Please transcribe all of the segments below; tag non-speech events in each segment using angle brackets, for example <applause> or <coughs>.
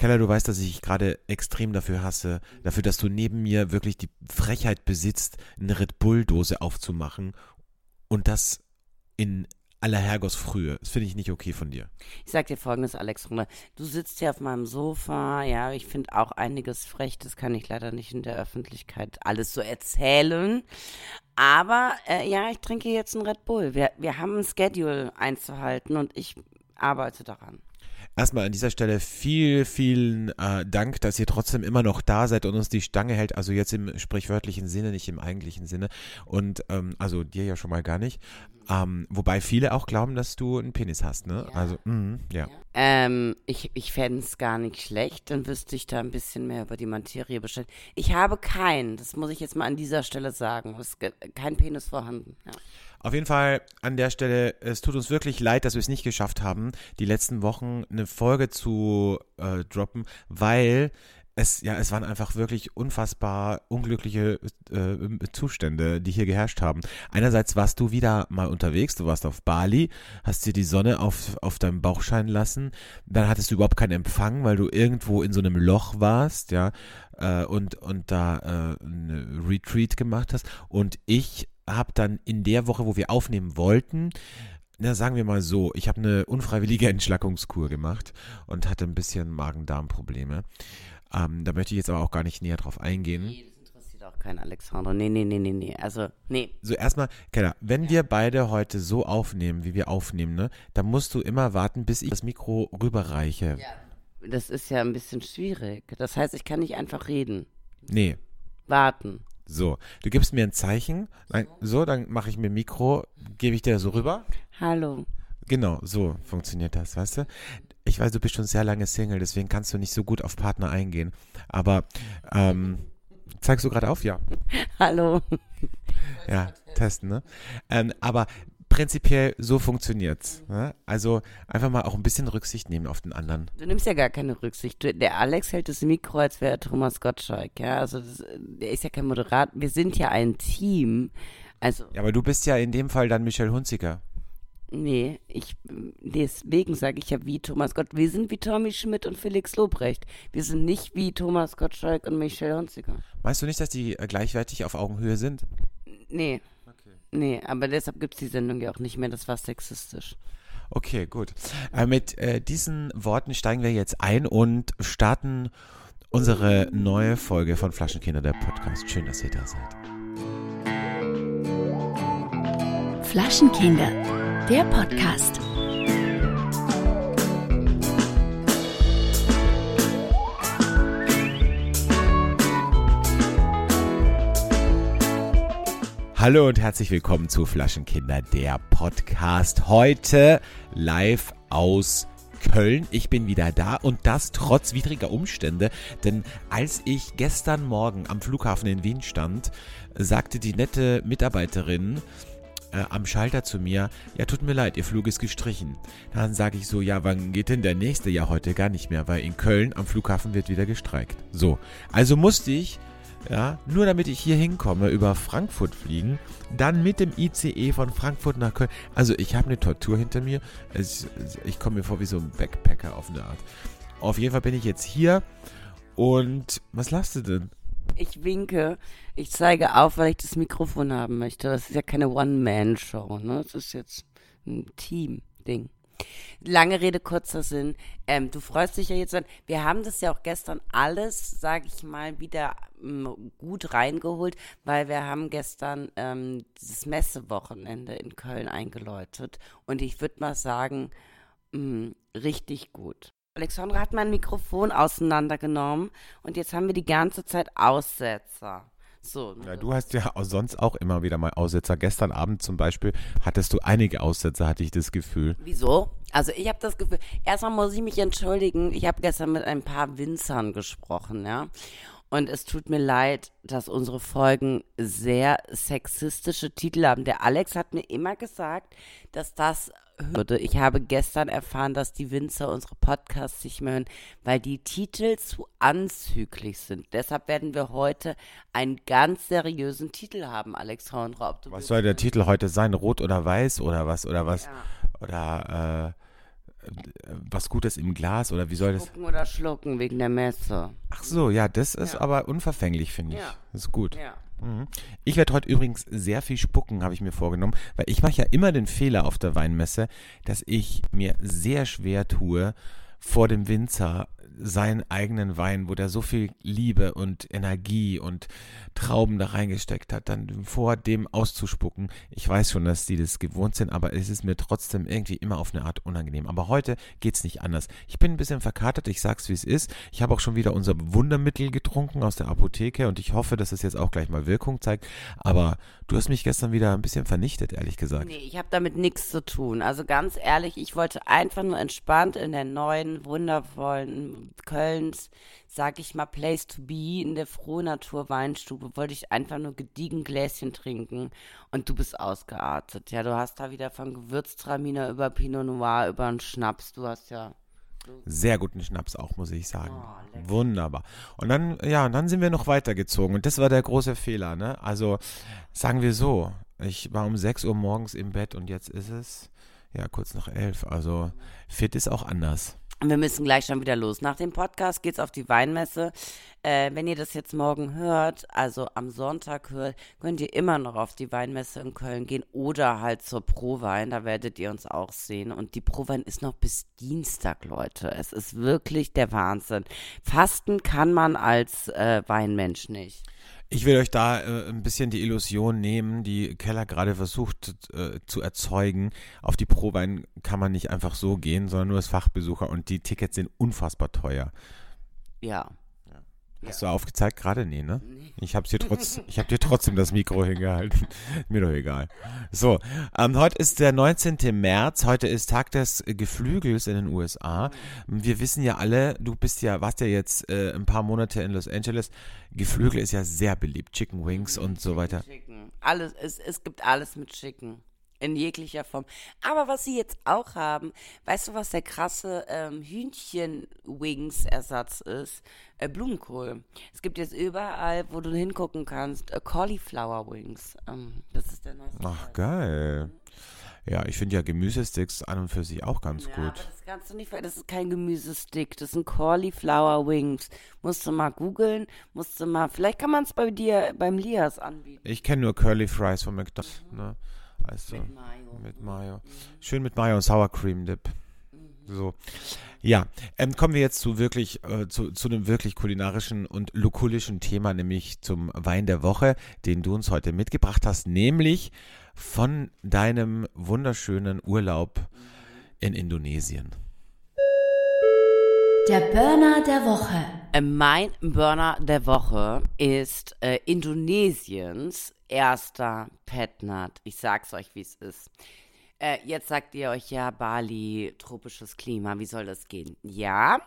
Keller, du weißt, dass ich dich gerade extrem dafür hasse, dafür, dass du neben mir wirklich die Frechheit besitzt, eine Red Bull-Dose aufzumachen und das in aller Herrgottsfrühe. Das finde ich nicht okay von dir. Ich sag dir folgendes, Alexander. Du sitzt hier auf meinem Sofa, ja, ich finde auch einiges frech, das kann ich leider nicht in der Öffentlichkeit alles so erzählen. Aber äh, ja, ich trinke jetzt einen Red Bull. Wir, wir haben ein Schedule einzuhalten und ich arbeite daran. Erstmal an dieser Stelle viel, vielen äh, Dank, dass ihr trotzdem immer noch da seid und uns die Stange hält. Also jetzt im sprichwörtlichen Sinne, nicht im eigentlichen Sinne. Und ähm, also dir ja schon mal gar nicht. Ähm, wobei viele auch glauben, dass du einen Penis hast, ne? Ja. Also, mh, ja. Ähm, ich, ich fände es gar nicht schlecht, dann wüsste ich da ein bisschen mehr über die Materie Bescheid. Ich habe keinen, das muss ich jetzt mal an dieser Stelle sagen. Es ist kein Penis vorhanden. Ja. Auf jeden Fall an der Stelle, es tut uns wirklich leid, dass wir es nicht geschafft haben, die letzten Wochen eine Folge zu äh, droppen, weil es, ja, es waren einfach wirklich unfassbar unglückliche äh, Zustände, die hier geherrscht haben. Einerseits warst du wieder mal unterwegs, du warst auf Bali, hast dir die Sonne auf, auf deinem Bauch scheinen lassen, dann hattest du überhaupt keinen Empfang, weil du irgendwo in so einem Loch warst, ja, äh, und, und da äh, eine Retreat gemacht hast. Und ich habe dann in der Woche, wo wir aufnehmen wollten, na, sagen wir mal so, ich habe eine unfreiwillige <laughs> Entschlackungskur gemacht und hatte ein bisschen Magen-Darm-Probleme. Ähm, da möchte ich jetzt aber auch gar nicht näher drauf eingehen. Nee, das interessiert auch keinen Alexander. Nee, nee, nee, nee, nee. Also, nee. So, erstmal, Keller, wenn wir beide heute so aufnehmen, wie wir aufnehmen, ne, dann musst du immer warten, bis ich das Mikro rüberreiche. Das ist ja ein bisschen schwierig. Das heißt, ich kann nicht einfach reden. Nee, Warten. So. Du gibst mir ein Zeichen, nein, so, dann mache ich mir Mikro, gebe ich dir so rüber. Hallo. Genau, so funktioniert das, weißt du? Ich weiß, du bist schon sehr lange Single, deswegen kannst du nicht so gut auf Partner eingehen. Aber ähm, zeigst du gerade auf? Ja. Hallo. Ja, testen, ne? Ähm, aber prinzipiell so funktioniert's. Ne? Also einfach mal auch ein bisschen Rücksicht nehmen auf den anderen. Du nimmst ja gar keine Rücksicht. Du, der Alex hält das Mikro, als wäre Thomas Gottschalk. Ja, also das, der ist ja kein Moderat. Wir sind ja ein Team. Also, Ja, aber du bist ja in dem Fall dann Michelle Hunziker. nee, ich, deswegen sage ich ja wie Thomas Gott. Wir sind wie Tommy Schmidt und Felix Lobrecht. Wir sind nicht wie Thomas Gottschalk und Michelle Hunziker. Weißt du nicht, dass die äh, gleichwertig auf Augenhöhe sind? Nee. Nee, aber deshalb gibt es die Sendung ja auch nicht mehr. Das war sexistisch. Okay, gut. Äh, mit äh, diesen Worten steigen wir jetzt ein und starten unsere neue Folge von Flaschenkinder, der Podcast. Schön, dass ihr da seid. Flaschenkinder, der Podcast. Hallo und herzlich willkommen zu Flaschenkinder, der Podcast. Heute live aus Köln. Ich bin wieder da und das trotz widriger Umstände, denn als ich gestern Morgen am Flughafen in Wien stand, sagte die nette Mitarbeiterin, äh, am Schalter zu mir, ja, tut mir leid, Ihr Flug ist gestrichen. Dann sage ich so, ja, wann geht denn der nächste? Ja, heute gar nicht mehr, weil in Köln am Flughafen wird wieder gestreikt. So, also musste ich, ja, nur damit ich hier hinkomme, über Frankfurt fliegen, dann mit dem ICE von Frankfurt nach Köln. Also ich habe eine Tortur hinter mir. Es, ich komme mir vor wie so ein Backpacker auf eine Art. Auf jeden Fall bin ich jetzt hier und was lachst du denn? Ich winke, ich zeige auf, weil ich das Mikrofon haben möchte. Das ist ja keine One-Man-Show, ne? Das ist jetzt ein Team-Ding. Lange Rede, kurzer Sinn. Ähm, du freust dich ja jetzt. Wir haben das ja auch gestern alles, sage ich mal, wieder ähm, gut reingeholt, weil wir haben gestern ähm, dieses Messewochenende in Köln eingeläutet. Und ich würde mal sagen, mh, richtig gut. Alexandra hat mein Mikrofon auseinandergenommen und jetzt haben wir die ganze Zeit Aussetzer. So, Ja, du hast ja sonst auch immer wieder mal Aussetzer. Gestern Abend zum Beispiel hattest du einige Aussetzer, hatte ich das Gefühl. Wieso? Also ich habe das Gefühl, erstmal muss ich mich entschuldigen, ich habe gestern mit ein paar Winzern gesprochen, ja. Und es tut mir leid, dass unsere Folgen sehr sexistische Titel haben. Der Alex hat mir immer gesagt, dass das würde. Ich habe gestern erfahren, dass die Winzer unsere Podcasts nicht mehr hören, weil die Titel zu anzüglich sind. Deshalb werden wir heute einen ganz seriösen Titel haben. Ob du Was soll der Titel heute sein? Rot oder weiß oder was? Oder was? Ja. Oder was Gutes im Glas oder wie soll das? Gucken oder schlucken wegen der Messe. Ach so, ja, das ist Ja. aber unverfänglich, finde ich. Ja. Das ist gut. Ja. Mhm. Ich werde heute übrigens sehr viel spucken, habe ich mir vorgenommen, weil ich mache ja immer den Fehler auf der Weinmesse, dass ich mir sehr schwer tue, vor dem Winzer seinen eigenen Wein, wo der so viel Liebe und Energie und Trauben da reingesteckt hat, dann vor dem auszuspucken. Ich weiß schon, dass die das gewohnt sind, aber es ist mir trotzdem irgendwie immer auf eine Art unangenehm. Aber heute geht's nicht anders. Ich bin ein bisschen verkatert, ich sag's wie es ist. Ich habe auch schon wieder unser Wundermittel getrunken aus der Apotheke und ich hoffe, dass es jetzt auch gleich mal Wirkung zeigt. Aber du hast mich gestern wieder ein bisschen vernichtet, ehrlich gesagt. Nee, ich habe damit nichts zu tun. Also ganz ehrlich, ich wollte einfach nur entspannt in der neuen, wundervollen Kölns, sag ich mal, Place to be in der Frohnatur Weinstube, wollte ich einfach nur gediegen Gläschen trinken und du bist ausgeartet. Ja, du hast da wieder von Gewürztraminer über Pinot Noir, über einen Schnaps, du hast ja Sehr guten Schnaps auch, muss ich sagen. Oh. Wunderbar. Und dann, ja, und dann sind wir noch weitergezogen. Und das war der große Fehler, ne? Also, sagen wir so, ich war um 6 Uhr morgens im Bett und jetzt ist es, ja, kurz nach 11. Also, fit ist auch anders. Und wir müssen gleich schon wieder los. Nach dem Podcast geht's auf die Weinmesse. Äh, wenn ihr das jetzt morgen hört, also am Sonntag hört, könnt ihr immer noch auf die Weinmesse in Köln gehen oder halt zur Prowein. Da werdet ihr uns auch sehen. Und die Prowein ist noch bis Dienstag, Leute. Es ist wirklich der Wahnsinn. Fasten kann man als äh, Weinmensch nicht. Ich will euch da äh, ein bisschen die Illusion nehmen, die Keller gerade versucht äh, zu erzeugen. Auf die Probein kann man nicht einfach so gehen, sondern nur als Fachbesucher und die Tickets sind unfassbar teuer. Ja. Hast du aufgezeigt gerade? Nee, ne? Ich hab's dir trotz, ich hab dir trotzdem das Mikro <laughs> hingehalten. Mir doch egal. So, ähm, heute ist der 19. März. Heute ist Tag des Geflügels in den USA. Wir wissen ja alle, du bist ja, warst ja jetzt äh, ein paar Monate in Los Angeles. Geflügel ist ja sehr beliebt. Chicken Wings und so weiter. Chicken. Alles, es, es gibt alles mit Chicken. In jeglicher Form. Aber was sie jetzt auch haben, weißt du, was der krasse ähm, Hühnchen-Wings-Ersatz ist? Äh, Blumenkohl. Es gibt jetzt überall, wo du hingucken kannst, äh, Cauliflower-Wings. Ähm, das ist der neueste. Ach, Scheiß. geil. Ja, ich finde ja Gemüsesticks an und für sich auch ganz Ja, aber gut. das kannst du nicht, ver- das ist kein Gemüsestick, das sind Cauliflower Wings. Musst du mal googeln, musst du mal, vielleicht kann man es bei dir, beim Lias anbieten. Ich kenne nur Curly Fries von McDonald's. Ne? Also, Mit Mayo. Mit Mayo. Schön mit Mayo und Sour Cream Dip. So. Ja, ähm, kommen wir jetzt zu wirklich, äh, zu, zu einem wirklich kulinarischen und lukulischen Thema, nämlich zum Wein der Woche, den du uns heute mitgebracht hast, nämlich von deinem wunderschönen Urlaub in Indonesien. Der Burner der Woche. Äh, Mein Burner der Woche ist äh, Indonesiens erster Petnat. Ich sag's euch, wie es ist. Äh, jetzt sagt ihr euch, ja, Bali, tropisches Klima, wie soll das gehen? Ja,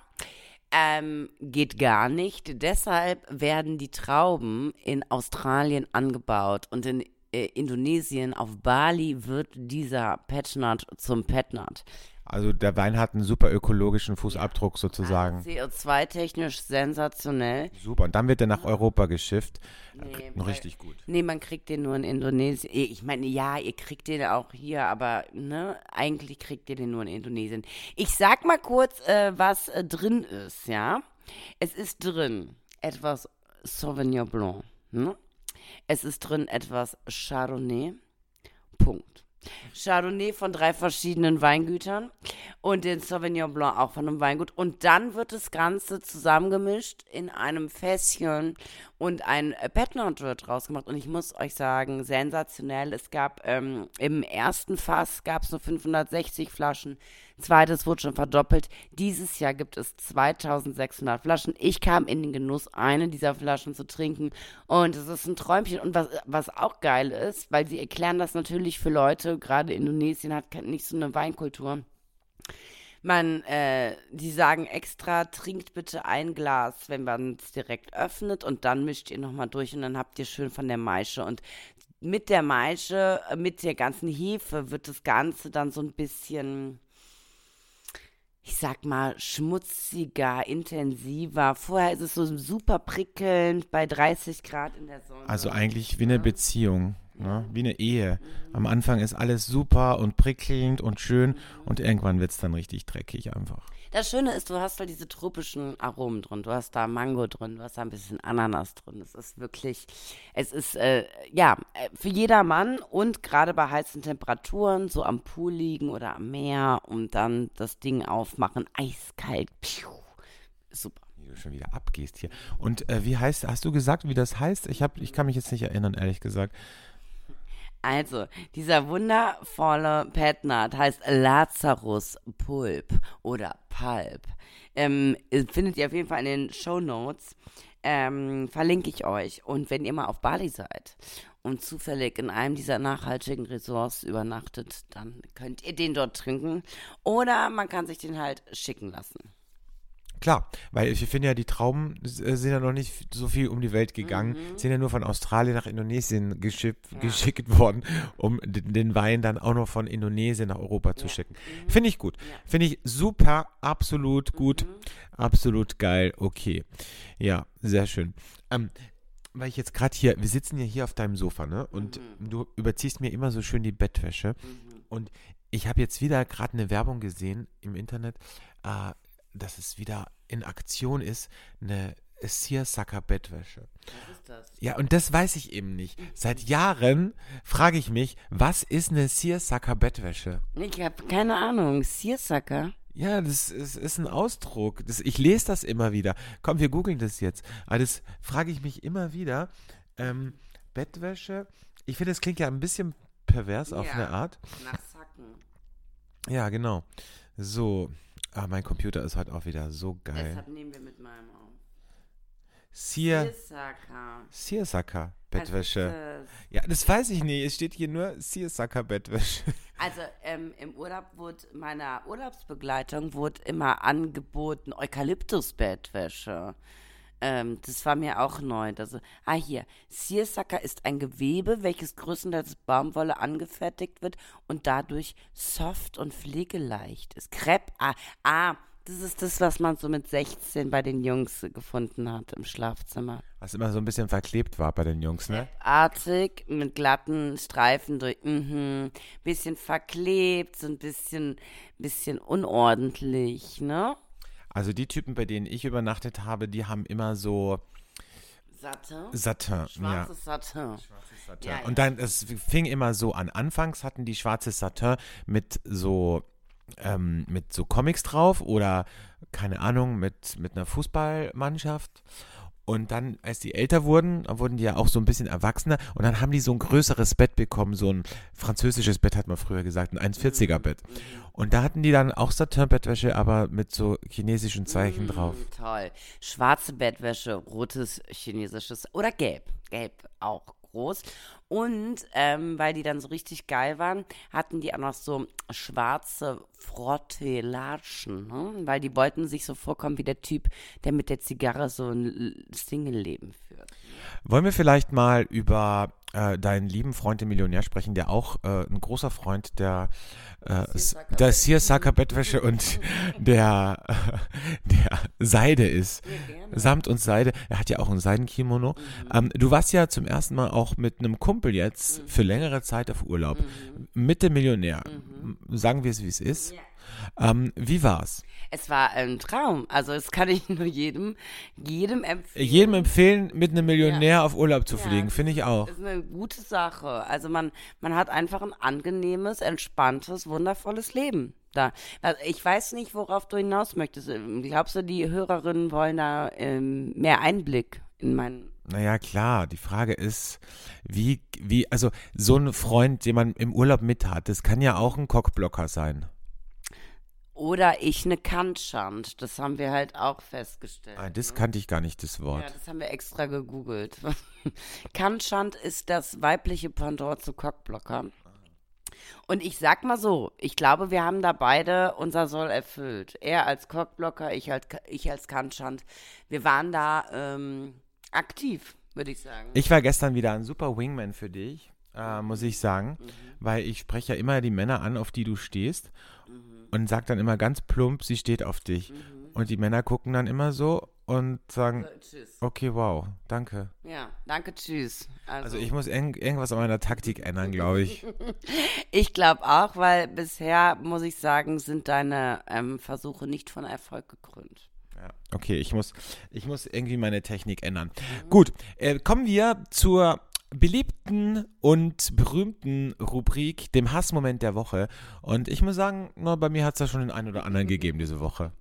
ähm, geht gar nicht. Deshalb werden die Trauben in Australien angebaut und in äh, Indonesien, auf Bali, wird dieser Petnat zum Petnat. Also der Wein hat einen super ökologischen Fußabdruck sozusagen. CO2-technisch sensationell. Super. Und dann wird er nach Europa geschifft. Nee, weil- richtig gut. Nee, man kriegt den nur in Indonesien. Eh, Ich meine, ja, ihr kriegt den auch hier, aber ne, eigentlich kriegt ihr den nur in Indonesien. Ich sag mal kurz, äh, was äh, drin ist, ja. Es ist drin etwas Sauvignon Blanc, ne? Es ist drin etwas Chardonnay. Punkt. Chardonnay von drei verschiedenen Weingütern und den Sauvignon Blanc auch von einem Weingut. Und dann wird das Ganze zusammengemischt in einem Fässchen und ein äh, Petnat wird rausgemacht. Und ich muss euch sagen, sensationell. Es gab ähm, im ersten Fass gab es nur 560 Flaschen. Zweites wurde schon verdoppelt. Dieses Jahr gibt es 2600 Flaschen. Ich kam in den Genuss, eine dieser Flaschen zu trinken. Und es ist ein Träumchen. Und was, was auch geil ist, weil sie erklären das natürlich für Leute, gerade Indonesien hat nicht so eine Weinkultur. Man, äh, die sagen extra, trinkt bitte ein Glas, wenn man es direkt öffnet und dann mischt ihr nochmal durch und dann habt ihr schön von der Maische. Und mit der Maische, mit der ganzen Hefe wird das Ganze dann so ein bisschen, ich sag mal, schmutziger, intensiver. Vorher ist es so super prickelnd bei 30 Grad in der Sonne. Also eigentlich wie eine Beziehung. Ne? Wie eine Ehe. Am Anfang ist alles super und prickelnd und schön und irgendwann wird es dann richtig dreckig einfach. Das Schöne ist, du hast da diese tropischen Aromen drin. Du hast da Mango drin, du hast da ein bisschen Ananas drin. Es ist wirklich, es ist, äh, ja, äh, für jedermann und gerade bei heißen Temperaturen, so am Pool liegen oder am Meer und dann das Ding aufmachen, eiskalt. Piu, super. Wie du schon wieder abgehst hier. Und äh, wie heißt, hast du gesagt, wie das heißt? Ich, hab, ich kann mich jetzt nicht erinnern, ehrlich gesagt. Also, dieser wundervolle Petnat heißt Lazarus Pulp oder Pulp. Ähm, findet ihr auf jeden Fall in den Show Notes. Ähm, verlinke ich euch. Und wenn ihr mal auf Bali seid und zufällig in einem dieser nachhaltigen Resorts übernachtet, dann könnt ihr den dort trinken. Oder man kann sich den halt schicken lassen. Klar, weil ich finde ja, die Trauben äh, sind ja noch nicht so viel um die Welt gegangen, Mhm. sind ja nur von Australien nach Indonesien geschickt, geschickt worden, um den, Wein dann auch noch von Indonesien nach Europa zu schicken. Finde ich gut. Finde ich super, absolut gut, absolut geil, okay. Ja, sehr schön. Ähm, weil ich jetzt gerade hier, wir sitzen ja hier auf deinem Sofa, ne? Und du überziehst mir immer so schön die Bettwäsche. Und ich habe jetzt wieder gerade eine Werbung gesehen im Internet, äh, dass es wieder in Aktion ist, eine Searsucker Bettwäsche. Was ist das? Ja, und das weiß ich eben nicht. Seit Jahren frage ich mich, was ist eine Searsucker Bettwäsche? Ich habe keine Ahnung. Searsucker? Ja, das ist, ist ein Ausdruck. Das, ich lese das immer wieder. Komm, wir googeln das jetzt. Aber das frage ich mich immer wieder. Ähm, Bettwäsche, ich finde, das klingt ja ein bisschen pervers auf Ja. eine Art. Nach Sacken. Ja, genau. So. Ah, mein Computer ist heute auch wieder so geil. Deshalb nehmen wir mit meinem auf. Sear, Searsucker. Searsucker Bettwäsche. Ja, das weiß ich nicht. Es steht hier nur Searsucker Bettwäsche. <laughs> Also ähm, im Urlaub wurde meiner Urlaubsbegleitung wurde immer angeboten Eukalyptusbettwäsche. Ähm, das war mir auch neu. Also, ah hier, Searsucker ist ein Gewebe, welches größtenteils Baumwolle angefertigt wird und dadurch soft und pflegeleicht ist. Crepe, ah, ah, das ist das, was man so mit 16 bei den Jungs gefunden hat im Schlafzimmer. Was immer so ein bisschen verklebt war bei den Jungs, ne? artig mit glatten Streifen durch, mhm, bisschen verklebt, so ein bisschen, bisschen unordentlich, ne? Also die Typen, bei denen ich übernachtet habe, die haben immer so. Satin. Ja. Schwarzes Satin. Satin. Ja, ja. Und dann, es fing immer so an. Anfangs hatten die schwarzes Satin mit so, ähm, mit so Comics drauf oder, keine Ahnung, mit, mit einer Fußballmannschaft. Und dann, als die älter wurden, wurden die ja auch so ein bisschen erwachsener und dann haben die so ein größeres Bett bekommen, so ein französisches Bett hat man früher gesagt, ein 1,40er Bett. Und da hatten die dann auch Satin-Bettwäsche, aber mit so chinesischen Zeichen drauf. Mm, toll. Schwarze Bettwäsche, rotes chinesisches oder gelb. Gelb auch groß. Und ähm, weil die dann so richtig geil waren, hatten die auch noch so schwarze Frottelatschen, ne? weil die wollten sich so vorkommen wie der Typ, der mit der Zigarre so ein Single-Leben führt. Wollen wir vielleicht mal über äh, deinen lieben Freund, den Millionär, sprechen, der auch äh, ein großer Freund der, äh, der Searsucker <laughs> Bettwäsche und der, <laughs> der Seide ist. Samt und Seide. Er hat ja auch ein Seidenkimono. Ähm, du warst ja zum ersten Mal auch mit einem Kumpel jetzt für längere Zeit auf Urlaub. Mit dem Millionär. Sagen wir es, wie es ist. Ähm, wie war's? Es war ein Traum. Also das kann ich <laughs> nur jedem, jedem empfehlen. Jedem empfehlen, mit einem Millionär auf Urlaub zu Ja, fliegen, finde ich auch. ist eine gute Sache. Also man, man hat einfach ein angenehmes, entspanntes, wundervolles Leben. Da. Also ich weiß nicht, worauf du hinaus möchtest. Glaubst du, die Hörerinnen wollen da ähm, mehr Einblick in meinen Naja, klar, die Frage ist, wie, wie, also so ein Freund, den man im Urlaub mit hat, das kann ja auch ein Cockblocker sein. Oder ich eine Kantschand. Das haben wir halt auch festgestellt. Ah, das kannte ich gar nicht, das Ja, Wort. das haben wir extra gegoogelt. <laughs> Kantschand ist das weibliche Pendant zu Cockblocker. Und ich sag mal so, ich glaube, wir haben da beide unser Soll erfüllt. Er als Cockblocker, ich als, ich als Kantschand. Wir waren da ähm, aktiv, würde ich sagen. Ich war gestern wieder ein super Wingman für dich, äh, muss ich sagen, Mhm. weil ich spreche ja immer die Männer an, auf die du stehst Mhm. Und sag dann immer ganz plump, sie steht auf dich. Und die Männer gucken dann immer so und sagen, So, tschüss. okay, wow, danke. Ja, danke, tschüss. Also ich muss irgend, irgendwas an meiner Taktik ändern, glaube ich. <laughs> Ich glaube auch, weil bisher, muss ich sagen, sind deine ähm, Versuche nicht von Erfolg gekrönt. Ja, okay, ich muss, ich muss irgendwie meine Technik ändern. Gut, äh, kommen wir zur beliebten und berühmten Rubrik, dem Hassmoment der Woche. Und ich muss sagen, na, bei mir hat es da schon den einen oder anderen gegeben diese Woche.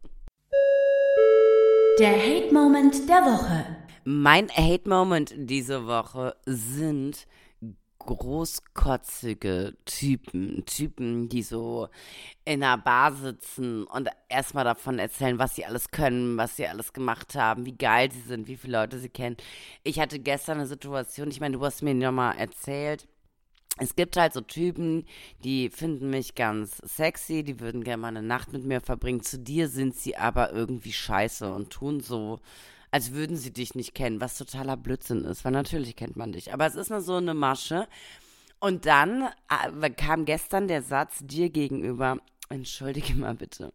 Der Hate Moment der Woche. Mein Hate-Moment diese Woche sind großkotzige Typen. Typen, die so in einer Bar sitzen und erstmal davon erzählen, was sie alles können, was sie alles gemacht haben, wie geil sie sind, wie viele Leute sie kennen. Ich hatte gestern eine Situation, ich meine, du hast mir nochmal erzählt, es gibt halt so Typen, die finden mich ganz sexy, die würden gerne mal eine Nacht mit mir verbringen. Zu dir sind sie aber irgendwie scheiße und tun so, als würden sie dich nicht kennen, was totaler Blödsinn ist, weil natürlich kennt man dich. Aber es ist nur so eine Masche. Und dann äh, kam gestern der Satz dir gegenüber, entschuldige mal bitte,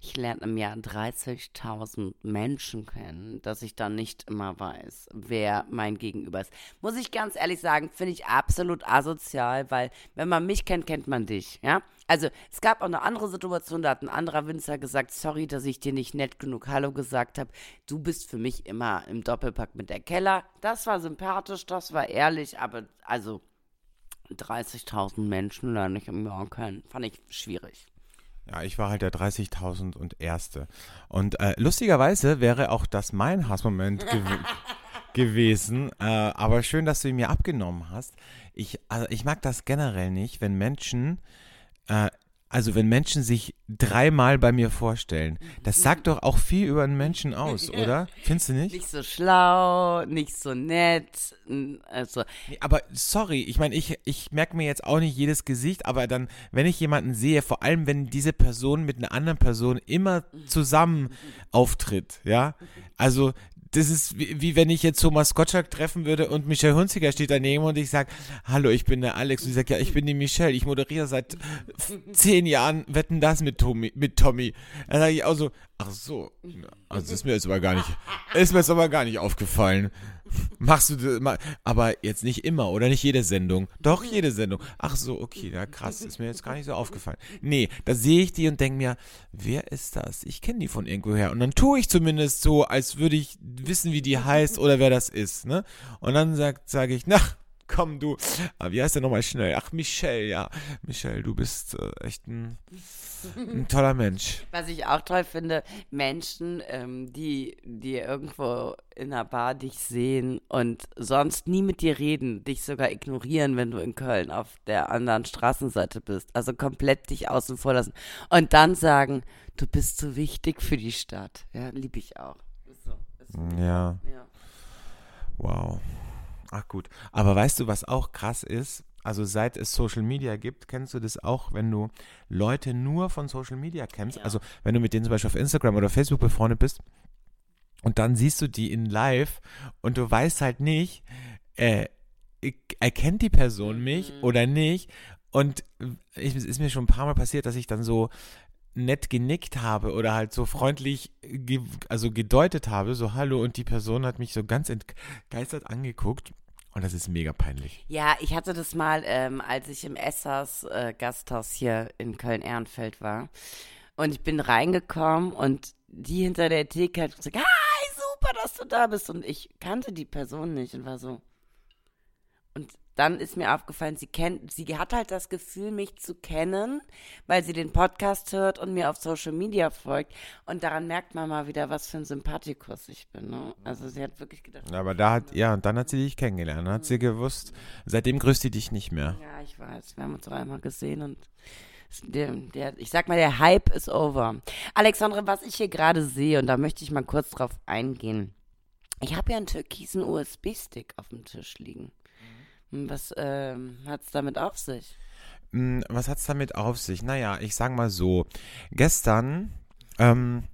ich lerne im Jahr 30.000 Menschen kennen, dass ich dann nicht immer weiß, wer mein Gegenüber ist. Muss ich ganz ehrlich sagen, finde ich absolut asozial, weil wenn man mich kennt, kennt man dich, ja? Also es gab auch eine andere Situation, da hat ein anderer Winzer gesagt, sorry, dass ich dir nicht nett genug Hallo gesagt habe. Du bist für mich immer im Doppelpack mit der Keller. Das war sympathisch, das war ehrlich, aber also 30.000 Menschen lerne ich im Jahr kennen. Fand ich schwierig. Ja, ich war halt der 30.000 und Erste. Und äh, lustigerweise wäre auch das mein Hassmoment <laughs> gew gewesen. Äh, aber schön, dass du ihn mir abgenommen hast. Ich, also ich mag das generell nicht, wenn Menschen, äh, also wenn Menschen sich dreimal bei mir vorstellen. Das sagt doch auch viel über einen Menschen aus, oder? Findest du nicht? Nicht so schlau, nicht so nett. Also, Aber sorry, ich meine, ich, ich merke mir jetzt auch nicht jedes Gesicht, aber dann, wenn ich jemanden sehe, vor allem wenn diese Person mit einer anderen Person immer zusammen auftritt, ja, also das ist wie, wie wenn ich jetzt Thomas Gottschalk treffen würde und Michelle Hunziker steht daneben und ich sage, hallo, ich bin der Alex und sie sagt, ja, ich bin die Michelle, ich moderiere seit zehn Jahren Wetten das mit Tommy, mit Tommy. Dann sage ich auch so, ach so, also ist mir jetzt aber gar nicht, ist mir jetzt aber gar nicht aufgefallen. Machst du das aber jetzt nicht immer oder nicht jede Sendung. Doch, jede Sendung. Ach so, okay, ja krass, ist mir jetzt gar nicht so aufgefallen. Nee, da sehe ich die und denke mir, wer ist das? Ich kenne die von irgendwoher. Und dann tue ich zumindest so, als würde ich wissen, wie die heißt oder wer das ist, ne? Und dann sage sag ich, na, komm du, ah, wie heißt der nochmal schnell? Ach, Michelle, ja. Michelle, du bist äh, echt ein, ein toller Mensch. was ich auch toll finde, Menschen, ähm, die, die irgendwo in einer Bar dich sehen und sonst nie mit dir reden, dich sogar ignorieren, wenn du in Köln auf der anderen Straßenseite bist. Also komplett dich außen vor lassen. Und dann sagen, du bist so wichtig für die Stadt. Ja, liebe ich auch. Ist so. Ist so. Ja. Ja. Wow. Ach gut. Aber weißt du, was auch krass ist? Also seit es Social Media gibt, kennst du das auch, wenn du Leute nur von Social Media kennst? Ja. Also wenn du mit denen zum Beispiel auf Instagram oder Facebook befreundet bist und dann siehst du die in Live und du weißt halt nicht, äh, erkennt die Person mich Mhm. oder nicht? Und ich, es ist mir schon ein paar Mal passiert, dass ich dann so nett genickt habe oder halt so freundlich ge also gedeutet habe, so hallo und die Person hat mich so ganz entgeistert angeguckt und das ist mega peinlich. Ja, ich hatte das mal, ähm, als ich im Essers äh, Gasthaus hier in Köln-Ehrenfeld war. Und ich bin reingekommen und die hinter der Theke hat gesagt, hi, super, dass du da bist. Und ich kannte die Person nicht und war so. Und dann ist mir aufgefallen, sie kennt, sie hat halt das Gefühl, mich zu kennen, weil sie den Podcast hört und mir auf Social Media folgt. Und daran merkt man mal wieder, was für ein Sympathikus ich bin. Ne? Also sie hat wirklich gedacht, Aber da hat, ja, und dann hat sie dich kennengelernt, dann hat sie gewusst, seitdem grüßt sie dich nicht mehr. Ja, ich weiß. Wir haben uns doch einmal gesehen und der, der, ich sag mal, der Hype ist over. Alexandre, was ich hier gerade sehe, und da möchte ich mal kurz drauf eingehen. Ich habe ja einen türkisen USB-Stick auf dem Tisch liegen. Hm, Was ähm, hat es damit auf sich? Hm, Was hat's damit auf sich? Naja, ich sag mal so. Gestern, ähm,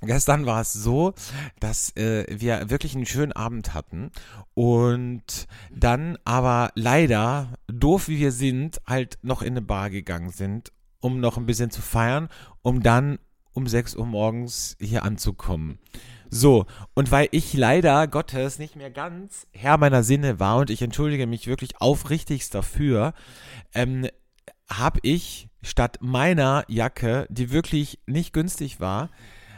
gestern war es so, dass äh, wir wirklich einen schönen Abend hatten und dann aber leider, doof wie wir sind, halt noch in eine Bar gegangen sind, um noch ein bisschen zu feiern, um dann um 6 Uhr morgens hier anzukommen. So, und weil ich leider Gottes nicht mehr ganz Herr meiner Sinne war und ich entschuldige mich wirklich aufrichtigst dafür, ähm, habe ich statt meiner Jacke, die wirklich nicht günstig war,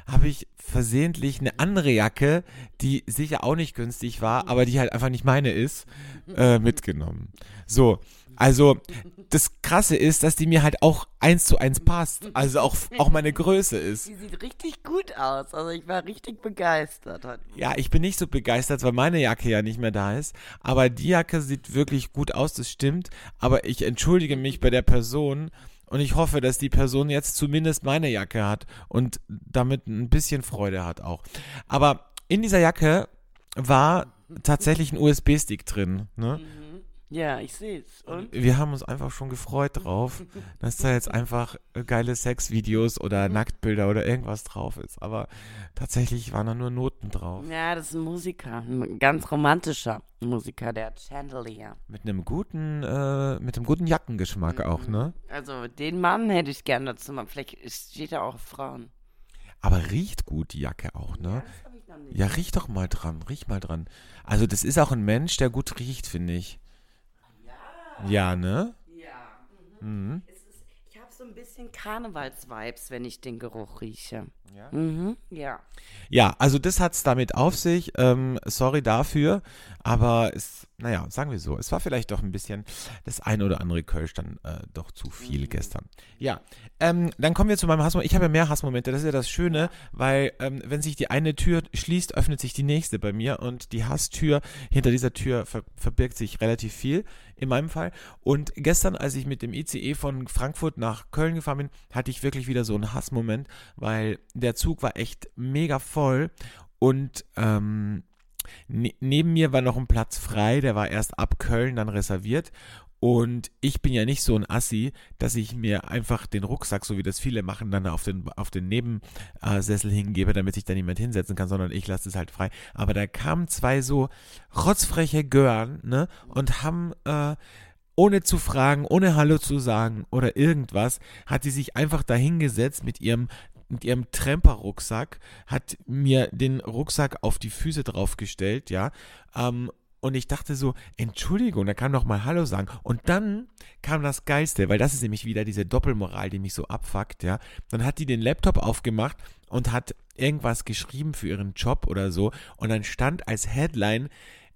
habe ich versehentlich eine andere Jacke, die sicher auch nicht günstig war, aber die halt einfach nicht meine ist, äh, mitgenommen. So, also das Krasse ist, dass die mir halt auch eins zu eins passt, also auch, auch meine Größe ist. Die sieht richtig gut aus. Also ich war richtig begeistert. heute. Ja, ich bin nicht so begeistert, weil meine Jacke ja nicht mehr da ist. Aber die Jacke sieht wirklich gut aus, das stimmt. Aber ich entschuldige mich bei der Person und ich hoffe, dass die Person jetzt zumindest meine Jacke hat und damit ein bisschen Freude hat auch. Aber in dieser Jacke war tatsächlich ein USB-Stick drin. Ne? Ja, ich sehe es. Und? Wir haben uns einfach schon gefreut drauf, <laughs> dass da jetzt einfach äh, geile Sexvideos oder Nacktbilder oder irgendwas drauf ist. Aber tatsächlich waren da nur Noten drauf. Ja, das ist ein Musiker. Ein ganz romantischer Musiker, der Chandelier. Mit einem guten, äh, mit einem guten Jackengeschmack auch, ne? Also den Mann hätte ich gerne dazu mal. Vielleicht steht er auch Frauen. Aber riecht gut die Jacke auch, ne? Nicht. Ja, riech doch mal dran, riech mal dran. Also das ist auch ein Mensch, der gut riecht, finde ich. Ja, ne? Ja. Mhm. Es ist, ich habe so ein bisschen Karnevals-Vibes, wenn ich den Geruch rieche. Ja. Mhm, ja. Ja, also das hat's damit auf sich. Ähm, sorry dafür, aber es, naja, sagen wir so, es war vielleicht doch ein bisschen das ein oder andere Kölsch dann äh, doch zu viel gestern. Ja, ähm, dann kommen wir zu meinem Hassmoment. Ich habe ja mehr Hassmomente, das ist ja das Schöne, weil ähm, wenn sich die eine Tür schließt, öffnet sich die nächste bei mir und die Hasstür, hinter dieser Tür ver verbirgt sich relativ viel in meinem Fall. Und gestern, als ich mit dem ICE von Frankfurt nach Köln gefahren bin, hatte ich wirklich wieder so einen Hassmoment, weil der Zug war echt mega voll und ähm, ne neben mir war noch ein Platz frei, der war erst ab Köln dann reserviert. Und ich bin ja nicht so ein Assi, dass ich mir einfach den Rucksack, so wie das viele machen, dann auf den, auf den Nebensessel hingebe, damit sich da niemand hinsetzen kann, sondern ich lasse es halt frei. Aber da kamen zwei so rotzfreche Gören, ne, und haben, äh, ohne zu fragen, ohne Hallo zu sagen oder irgendwas, hat sie sich einfach dahingesetzt mit ihrem mit ihrem Tremper-Rucksack, hat mir den Rucksack auf die Füße draufgestellt, ja, ähm, und ich dachte so, Entschuldigung, da kann doch mal Hallo sagen. Und dann kam das Geilste, weil das ist nämlich wieder diese Doppelmoral, die mich so abfuckt, ja. Dann hat die den Laptop aufgemacht und hat irgendwas geschrieben für ihren Job oder so. Und dann stand als Headline,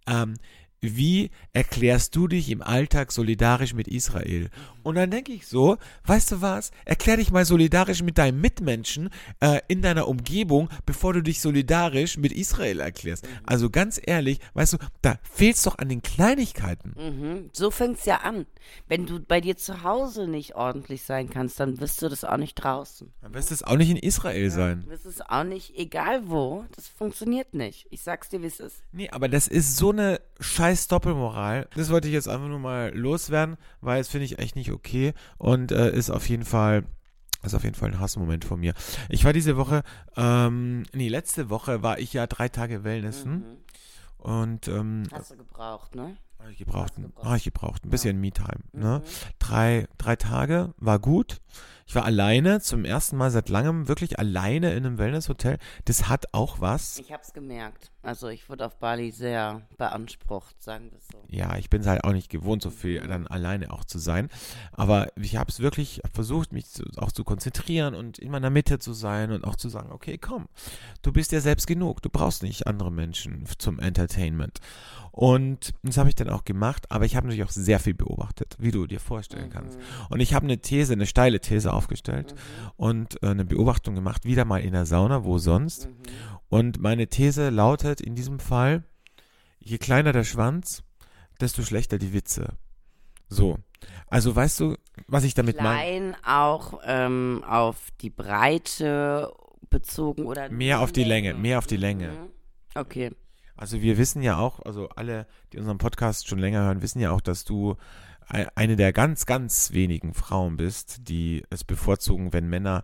ähm, wie erklärst du dich im Alltag solidarisch mit Israel? Und dann denke ich so, weißt du was? Erklär dich mal solidarisch mit deinem Mitmenschen äh, in deiner Umgebung, bevor du dich solidarisch mit Israel erklärst. Also ganz ehrlich, weißt du, da fehlt's doch an den Kleinigkeiten. Mhm. So fängt's ja an. Wenn du bei dir zu Hause nicht ordentlich sein kannst, dann wirst du das auch nicht draußen. Dann wirst du es auch nicht in Israel sein. Du wirst es auch nicht, egal wo. Das funktioniert nicht. Ich sag's dir, wie es ist. Nee, aber das ist so eine scheiß Doppelmoral. Das wollte ich jetzt einfach nur mal loswerden, weil es finde ich echt nicht okay und äh, ist auf jeden Fall ist auf jeden Fall ein Hassmoment von mir. Ich war diese Woche, ähm, nee, letzte Woche war ich ja drei Tage Wellnessen Mhm. und ähm, Hast du gebraucht, ne? hab ich gebraucht, Hast du gebraucht. hab ich gebraucht, ein bisschen Me-Time. Ne? Mhm. Drei, drei Tage war gut. Ich war alleine, zum ersten Mal seit langem wirklich alleine in einem Wellnesshotel. Das hat auch was. Ich hab's gemerkt. Also ich wurde auf Bali sehr beansprucht, sagen wir es so. ja, ich bin es halt auch nicht gewohnt, so viel dann alleine auch zu sein. Aber ich habe es wirklich versucht, mich zu, auch zu konzentrieren und in meiner Mitte zu sein und auch zu sagen, okay, komm, du bist ja selbst genug, du brauchst nicht andere Menschen zum Entertainment. Und das habe ich dann auch gemacht, aber ich habe natürlich auch sehr viel beobachtet, wie du dir vorstellen kannst. Und ich habe eine These, eine steile These aufgestellt und äh, eine Beobachtung gemacht, wieder mal in der Sauna, wo sonst. Und meine These lautet in diesem Fall, je kleiner der Schwanz, desto schlechter die Witze. So. Also weißt du, was ich damit meine? Klein auch ähm, auf die Breite bezogen oder Mehr auf die Länge, mehr auf die Länge. Mhm. Okay. Also wir wissen ja auch, also alle, die unseren Podcast schon länger hören, wissen ja auch, dass du eine der ganz, ganz wenigen Frauen bist, die es bevorzugen, wenn Männer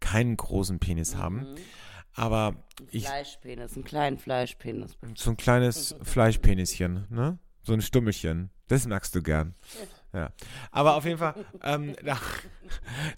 keinen großen Penis haben. Mhm. Aber ich, Fleischpenis, einen kleinen Fleischpenis. so ein kleines <laughs> Fleischpenischen, ne? So ein Stummelchen. Das magst du gern. <laughs> Ja. Aber auf jeden Fall, ähm, <laughs> da,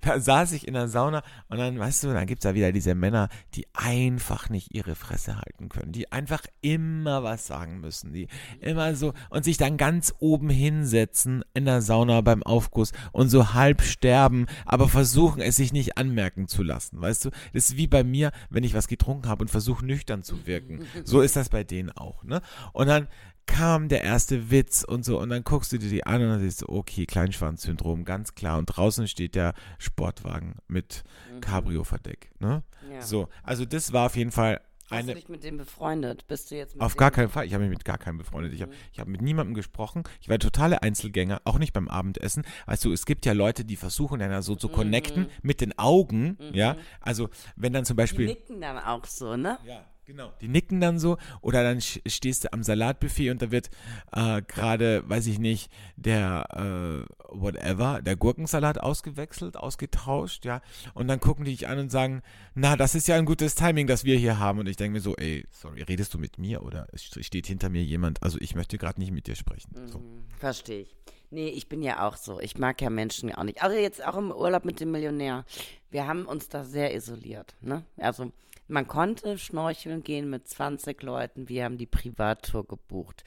da saß ich in der Sauna und dann, weißt du, dann gibt es da wieder diese Männer, die einfach nicht ihre Fresse halten können, die einfach immer was sagen müssen, die immer so und sich dann ganz oben hinsetzen in der Sauna beim Aufguss und so halb sterben, aber versuchen es sich nicht anmerken zu lassen, weißt du? Das ist wie bei mir, wenn ich was getrunken habe und versuche nüchtern zu wirken. So ist das bei denen auch, ne? Und dann kam der erste Witz und so und dann guckst du dir die an und dann siehst du, okay, Kleinschwanzsyndrom, ganz klar. Und draußen steht der Sportwagen mit Cabrio-Verdeck. Ne? Ja. So, also das war auf jeden Fall Hast du eine. dich mit dem befreundet? Bist du jetzt mit Auf gar keinen Fall. Ich habe mich mit gar keinem befreundet. Ich habe ich hab mit niemandem gesprochen. Ich war totale Einzelgänger, auch nicht beim Abendessen. Weißt du, es gibt ja Leute, die versuchen dann so zu connecten mit den Augen. Ja, also wenn dann zum Die Beispiel. nicken dann auch so, ne? Ja, genau. Die nicken dann so oder dann stehst du am Salatbuffet und da wird äh, gerade, weiß ich nicht, der äh, whatever, der Gurkensalat ausgewechselt, ausgetauscht, ja. Und dann gucken die dich an und sagen, na, das ist ja ein gutes Timing, das wir hier haben. Und ich denke mir so, ey, sorry, redest du mit mir oder es steht hinter mir jemand? Also ich möchte gerade nicht mit dir sprechen. So. Mhm, Verstehe ich. Nee, ich bin ja auch so. Ich mag ja Menschen auch nicht. Also jetzt auch im Urlaub mit dem Millionär. Wir haben uns da sehr isoliert. Ne? Also man konnte schnorcheln gehen mit 20 Leuten. Wir haben die Privattour gebucht.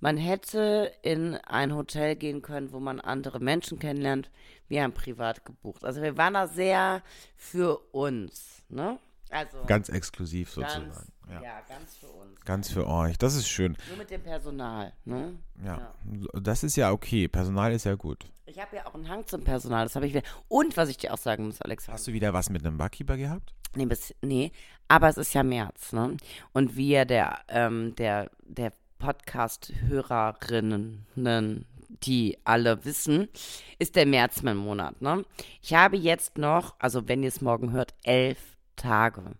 Man hätte in ein Hotel gehen können, wo man andere Menschen kennenlernt. Wir haben privat gebucht. Also wir waren da sehr für uns. Ne? Also Ganz exklusiv ganz, sozusagen. ja. Ja. ganz für uns. Ganz für euch. Das ist schön. Nur mit dem Personal. Ne? Ja. Das ist ja okay. Personal ist ja gut. Ich habe ja auch einen Hang zum Personal, das habe ich wieder. Und was ich dir auch sagen muss, Alexander. Hast du wieder was mit einem Barkeeper gehabt? Nee, bis, nee, aber es ist ja März, ne? Und wir, der, ähm, der, der Podcast-Hörerinnen, die alle wissen, ist der März mein Monat, ne? Ich habe jetzt noch, also wenn ihr es morgen hört, elf Tage.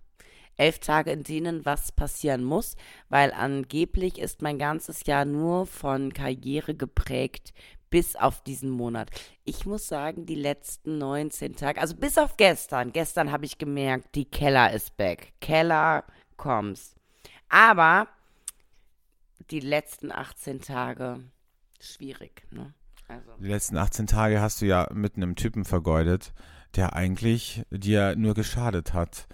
Elf Tage, in denen was passieren muss, weil angeblich ist mein ganzes Jahr nur von Karriere geprägt, bis auf diesen Monat. Ich muss sagen, die letzten 19 Tage, also bis auf gestern, gestern habe ich gemerkt, die Keller ist back. Keller kommst. Aber die letzten 18 Tage, schwierig, ne? Also. Die letzten 18 Tage hast du ja mit einem Typen vergeudet, der eigentlich dir nur geschadet hat.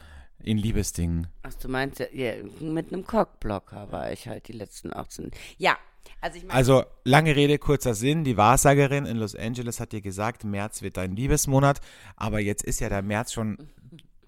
In Liebesdingen. Ach, du meinst ja, ja, mit einem Cockblocker war ich halt die letzten 18. Ja, also ich meine, Also, lange Rede, kurzer Sinn. Die Wahrsagerin in Los Angeles hat dir gesagt, März wird dein Liebesmonat. Aber jetzt ist ja der März schon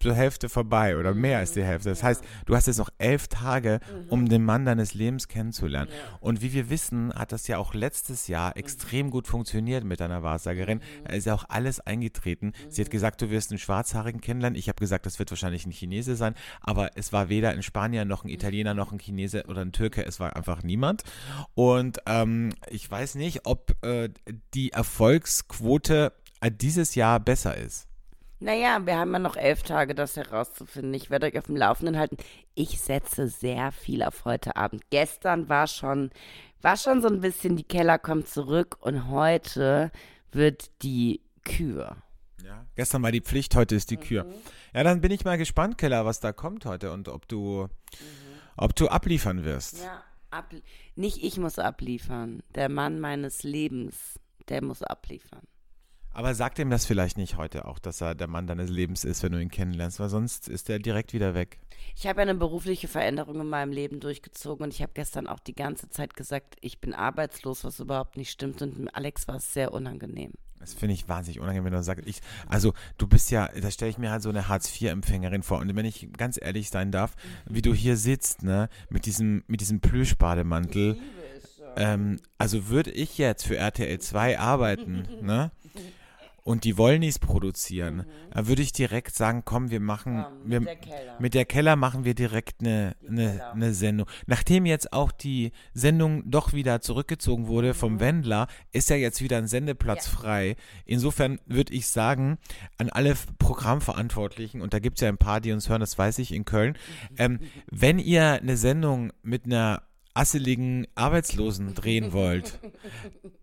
zur Hälfte vorbei oder mehr als die Hälfte. Das heißt, du hast jetzt noch elf Tage, um den Mann deines Lebens kennenzulernen. Und wie wir wissen, hat das ja auch letztes Jahr extrem gut funktioniert mit deiner Wahrsagerin. Da ist ja auch alles eingetreten. Sie hat gesagt, du wirst einen Schwarzhaarigen kennenlernen. Ich habe gesagt, das wird wahrscheinlich ein Chinese sein. Aber es war weder ein Spanier noch ein Italiener noch ein Chinese oder ein Türke. Es war einfach niemand. Und ähm, ich weiß nicht, ob äh, die Erfolgsquote äh, dieses Jahr besser ist. Naja, wir haben ja noch elf Tage, das herauszufinden. Ich werde euch auf dem Laufenden halten. Ich setze sehr viel auf heute Abend. Gestern war schon, war schon so ein bisschen, die Keller kommt zurück und heute wird die Kür. Ja. Gestern war die Pflicht, heute ist die Kür. Ja, dann bin ich mal gespannt, Keller, was da kommt heute und ob du, ob du abliefern wirst. Ja, abli nicht ich muss abliefern. Der Mann meines Lebens, der muss abliefern. Aber sag dem das vielleicht nicht heute auch, dass er der Mann deines Lebens ist, wenn du ihn kennenlernst, weil sonst ist er direkt wieder weg. Ich habe ja eine berufliche Veränderung in meinem Leben durchgezogen und ich habe gestern auch die ganze Zeit gesagt, ich bin arbeitslos, was überhaupt nicht stimmt. Und mit Alex war es sehr unangenehm. Das finde ich wahnsinnig unangenehm, wenn du sagst, ich, also du bist ja, da stelle ich mir halt so eine Hartz-IV-Empfängerin vor. Und wenn ich ganz ehrlich sein darf, wie du hier sitzt, ne, mit diesem, mit diesem Plüschbademantel, ähm, also würde ich jetzt für RTL 2 arbeiten, <laughs> ne? Und die Wollnis produzieren, da würde ich direkt sagen, komm, wir machen, wir, mit der Keller. mit der Keller machen wir direkt eine, eine, eine Sendung. Nachdem jetzt auch die Sendung doch wieder zurückgezogen wurde Mhm. vom Wendler, ist ja jetzt wieder ein Sendeplatz frei. Insofern würde ich sagen, an alle Programmverantwortlichen, und da gibt es ja ein paar, die uns hören, das weiß ich, in Köln, ähm, wenn ihr eine Sendung mit einer asseligen Arbeitslosen drehen wollt,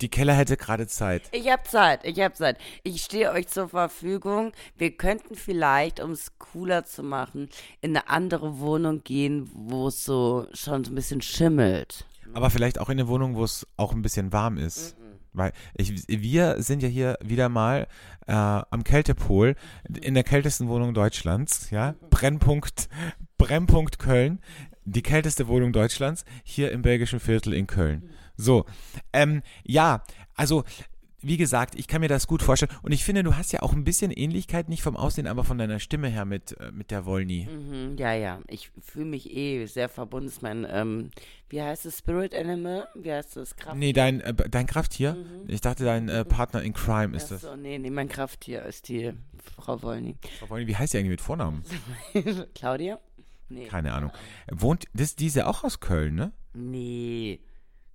die Keller hätte gerade Zeit. Ich habe Zeit, ich habe Zeit. Ich stehe euch zur Verfügung. Wir könnten vielleicht, um es cooler zu machen, in eine andere Wohnung gehen, wo es so schon so ein bisschen schimmelt. Aber vielleicht auch in eine Wohnung, wo es auch ein bisschen warm ist. Weil ich, wir sind ja hier wieder mal äh, am Kältepol in der kältesten Wohnung Deutschlands, ja. Brennpunkt, Brennpunkt Köln, die kälteste Wohnung Deutschlands, hier im belgischen Viertel in Köln. So, ähm, ja, also wie gesagt, ich kann mir das gut vorstellen. Und ich finde, du hast ja auch ein bisschen Ähnlichkeit, nicht vom Aussehen, aber von deiner Stimme her mit, äh, mit der Wolny. Mhm, ja, ja. Ich fühle mich eh sehr verbunden. Ist mein, ähm, wie heißt es, Spirit Animal? Wie heißt das? Kraft? Nee, dein, äh, dein Krafttier? Ich dachte, dein äh, Partner in Crime ist das. Achso, nee, nee, mein Krafttier ist die Frau Wollny. Frau Wolny, wie heißt die eigentlich mit Vornamen? <laughs> Claudia? Nee. Keine Ahnung. Wohnt, das, die ist ja auch aus Köln, ne? Nee.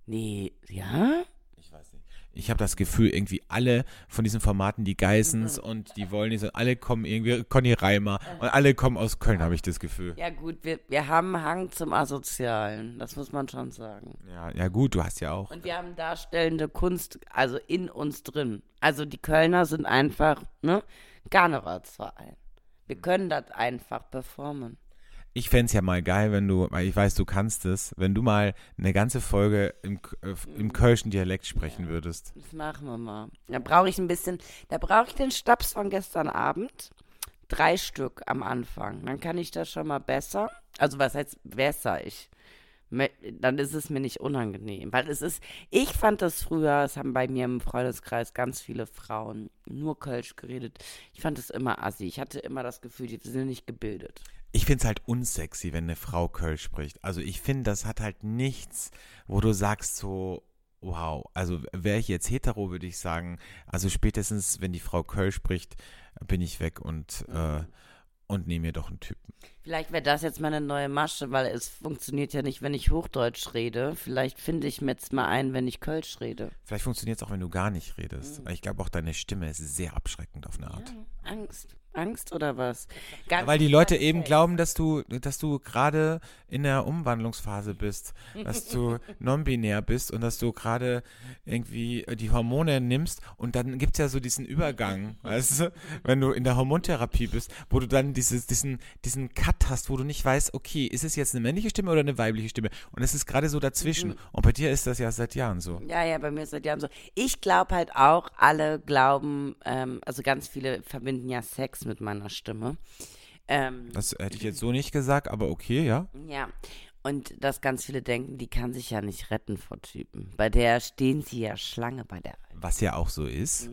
Nee. Ja? Ich weiß nicht. Ich habe das Gefühl, irgendwie alle von diesen Formaten, die Geissens Mhm. und die Wollnys und alle kommen irgendwie, Conny Reimer und alle kommen aus Köln, habe ich das Gefühl. Ja, gut, wir, wir haben einen Hang zum Asozialen. Das muss man schon sagen. Ja, ja gut, du hast ja auch. Und wir haben darstellende Kunst, also in uns drin. Also die Kölner sind einfach, ne? Karnevalsverein. Wir können das einfach performen. Ich fänd's ja mal geil, wenn du, weil ich weiß, du kannst es, wenn du mal eine ganze Folge im, äh, im kölschen Dialekt sprechen würdest. Das machen wir mal. Da brauche ich ein bisschen, da brauche ich den Stabs von gestern Abend. Drei Stück am Anfang. Dann kann ich das schon mal besser. Also was heißt besser? Ich, dann ist es mir nicht unangenehm. Weil es ist, ich fand das früher, es haben bei mir im Freundeskreis ganz viele Frauen nur Kölsch geredet. Ich fand es immer assi. Ich hatte immer das Gefühl, die sind nicht gebildet. Ich find's halt unsexy, wenn eine Frau Kölsch spricht. Also ich finde, das hat halt nichts, wo du sagst so, wow. Also wäre ich jetzt hetero, würde ich sagen, also spätestens, wenn die Frau Kölsch spricht, bin ich weg und, äh, und nehme mir doch einen Typen. Vielleicht wäre das jetzt meine neue Masche, weil es funktioniert ja nicht, wenn ich Hochdeutsch rede. Vielleicht finde ich mir jetzt mal ein, wenn ich Kölsch rede. Vielleicht funktioniert's auch, wenn du gar nicht redest. Ich glaube auch, deine Stimme ist sehr abschreckend auf eine Art. Angst. Angst oder was? Ganz Weil die Leute eben glauben, dass du, dass du gerade in der Umwandlungsphase bist, dass du <laughs> non-binär bist und dass du gerade irgendwie die Hormone nimmst und dann gibt's ja so diesen Übergang, weißt du, wenn du in der Hormontherapie bist, wo du dann dieses, diesen, diesen Cut hast, wo du nicht weißt, okay, ist es jetzt eine männliche Stimme oder eine weibliche Stimme? Und es ist gerade so dazwischen. Und bei dir ist das ja seit Jahren so. Ja, ja, bei mir ist seit Jahren so. Ich glaube halt auch, alle glauben, ähm, also ganz viele verbinden ja Sex mit meiner Stimme. Ähm, Das hätte ich jetzt so nicht gesagt, aber okay, ja. ja. Und dass ganz viele denken, die kann sich ja nicht retten vor Typen. Bei der stehen sie ja Schlange bei der. Was ja auch so ist.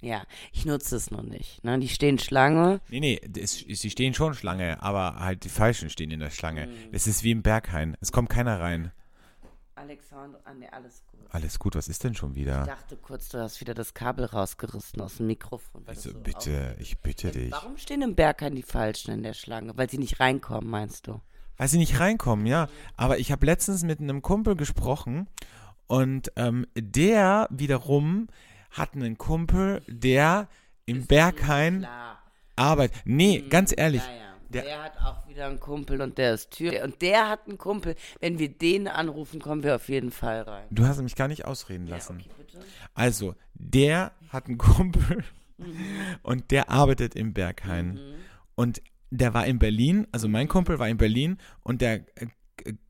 Ja, ich nutze es noch nicht. Ne? Die stehen Schlange. Nee, nee, das, sie stehen schon Schlange, aber halt die Falschen stehen in der Schlange. Es ist wie im Berghain. Es kommt keiner rein. Alexander, ah, nee, alles gut. Alles gut, was ist denn schon Ich wieder? dachte kurz, du hast wieder das Kabel rausgerissen aus dem Mikrofon. Also so bitte, ich bitte auf- dich. Warum stehen im Berghain die Falschen in der Schlange? Weil sie nicht reinkommen, meinst du? Weil sie nicht reinkommen, ja. Aber ich habe letztens mit einem Kumpel gesprochen und ähm, der wiederum hat einen Kumpel, der im Berghain arbeitet. Nee, ganz ehrlich. Ja, ja. Der- Der, hat auch wieder einen Kumpel und der ist Tür. Und der hat einen Kumpel. Wenn wir den anrufen, kommen wir auf jeden Fall rein. Du hast mich gar nicht ausreden lassen. Okay, bitte. Also, der hat einen Kumpel <laughs> und der arbeitet im Berghain. Und der war in Berlin, also mein Kumpel war in Berlin und der,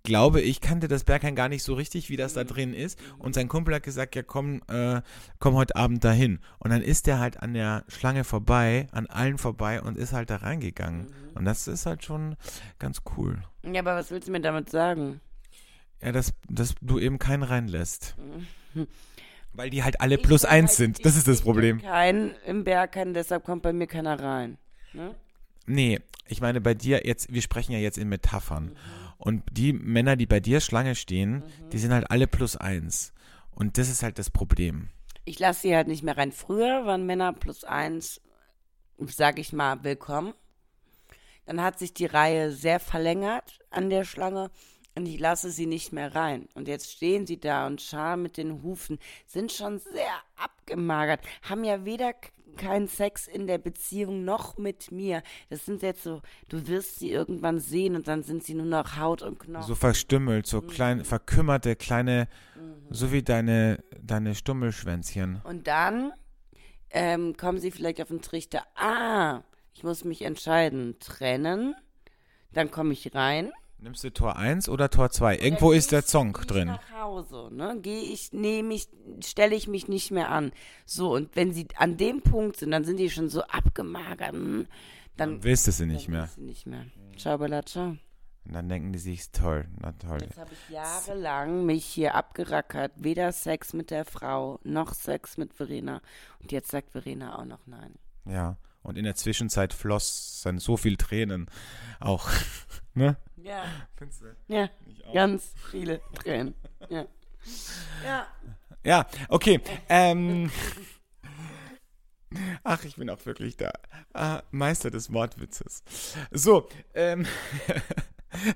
glaube ich, kannte das Berghain gar nicht so richtig, wie das da drin ist. Und sein Kumpel hat gesagt, ja komm, äh, komm heute Abend dahin. Und dann ist der halt an der Schlange vorbei, an allen vorbei und ist halt da reingegangen. Und das ist halt schon ganz cool. Ja, aber was willst du mir damit sagen? Ja, dass, dass du eben keinen reinlässt. <laughs> Weil die halt alle plus Ich- eins sind. Das ist das Problem. Kein im Berghain, deshalb kommt bei mir keiner rein. Ne? Nee, ich meine bei dir jetzt, wir sprechen ja jetzt in Metaphern. Und die Männer, die bei dir Schlange stehen, die sind halt alle plus eins. Und das ist halt das Problem. Ich lasse sie halt nicht mehr rein. Früher waren Männer plus eins, sag ich mal, willkommen. Dann hat sich die Reihe sehr verlängert an der Schlange und ich lasse sie nicht mehr rein. Und jetzt stehen sie da und scharen mit den Hufen, sind schon sehr abgemagert, haben ja weder keinen Sex in der Beziehung noch mit mir. Das sind jetzt so, du wirst sie irgendwann sehen und dann sind sie nur noch Haut und Knochen. So verstümmelt, so klein, verkümmerte, kleine, so wie deine, deine Stummelschwänzchen. Und dann ähm, kommen sie vielleicht auf den Trichter, ah, ich muss mich entscheiden, trennen, dann komme ich rein. Nimmst du Tor 1 oder Tor 2? Irgendwo Dann ist der Song drin. nach Hause, ne? Gehe ich, nehme ich, stelle ich mich nicht mehr an. So, und wenn sie an dem Punkt sind, dann sind die schon so abgemagert. hm, Dann, Willst du sie nicht dann mehr? du nicht mehr. Ciao, Bella, ciao. Und dann denken die sich, toll, na toll. Jetzt habe ich jahrelang mich hier abgerackert. Weder Sex mit der Frau, noch Sex mit Verena. Und jetzt sagt Verena auch noch nein. Ja. Und in der Zwischenzeit flossen so viel Tränen auch. <laughs> ne? Ja, <laughs> Findest du? ja, ganz viele Tränen. Ja. Ja. Ja, okay. Ähm. <laughs> Ach, ich bin auch wirklich der äh, Meister des Wortwitzes. So, ähm. <laughs>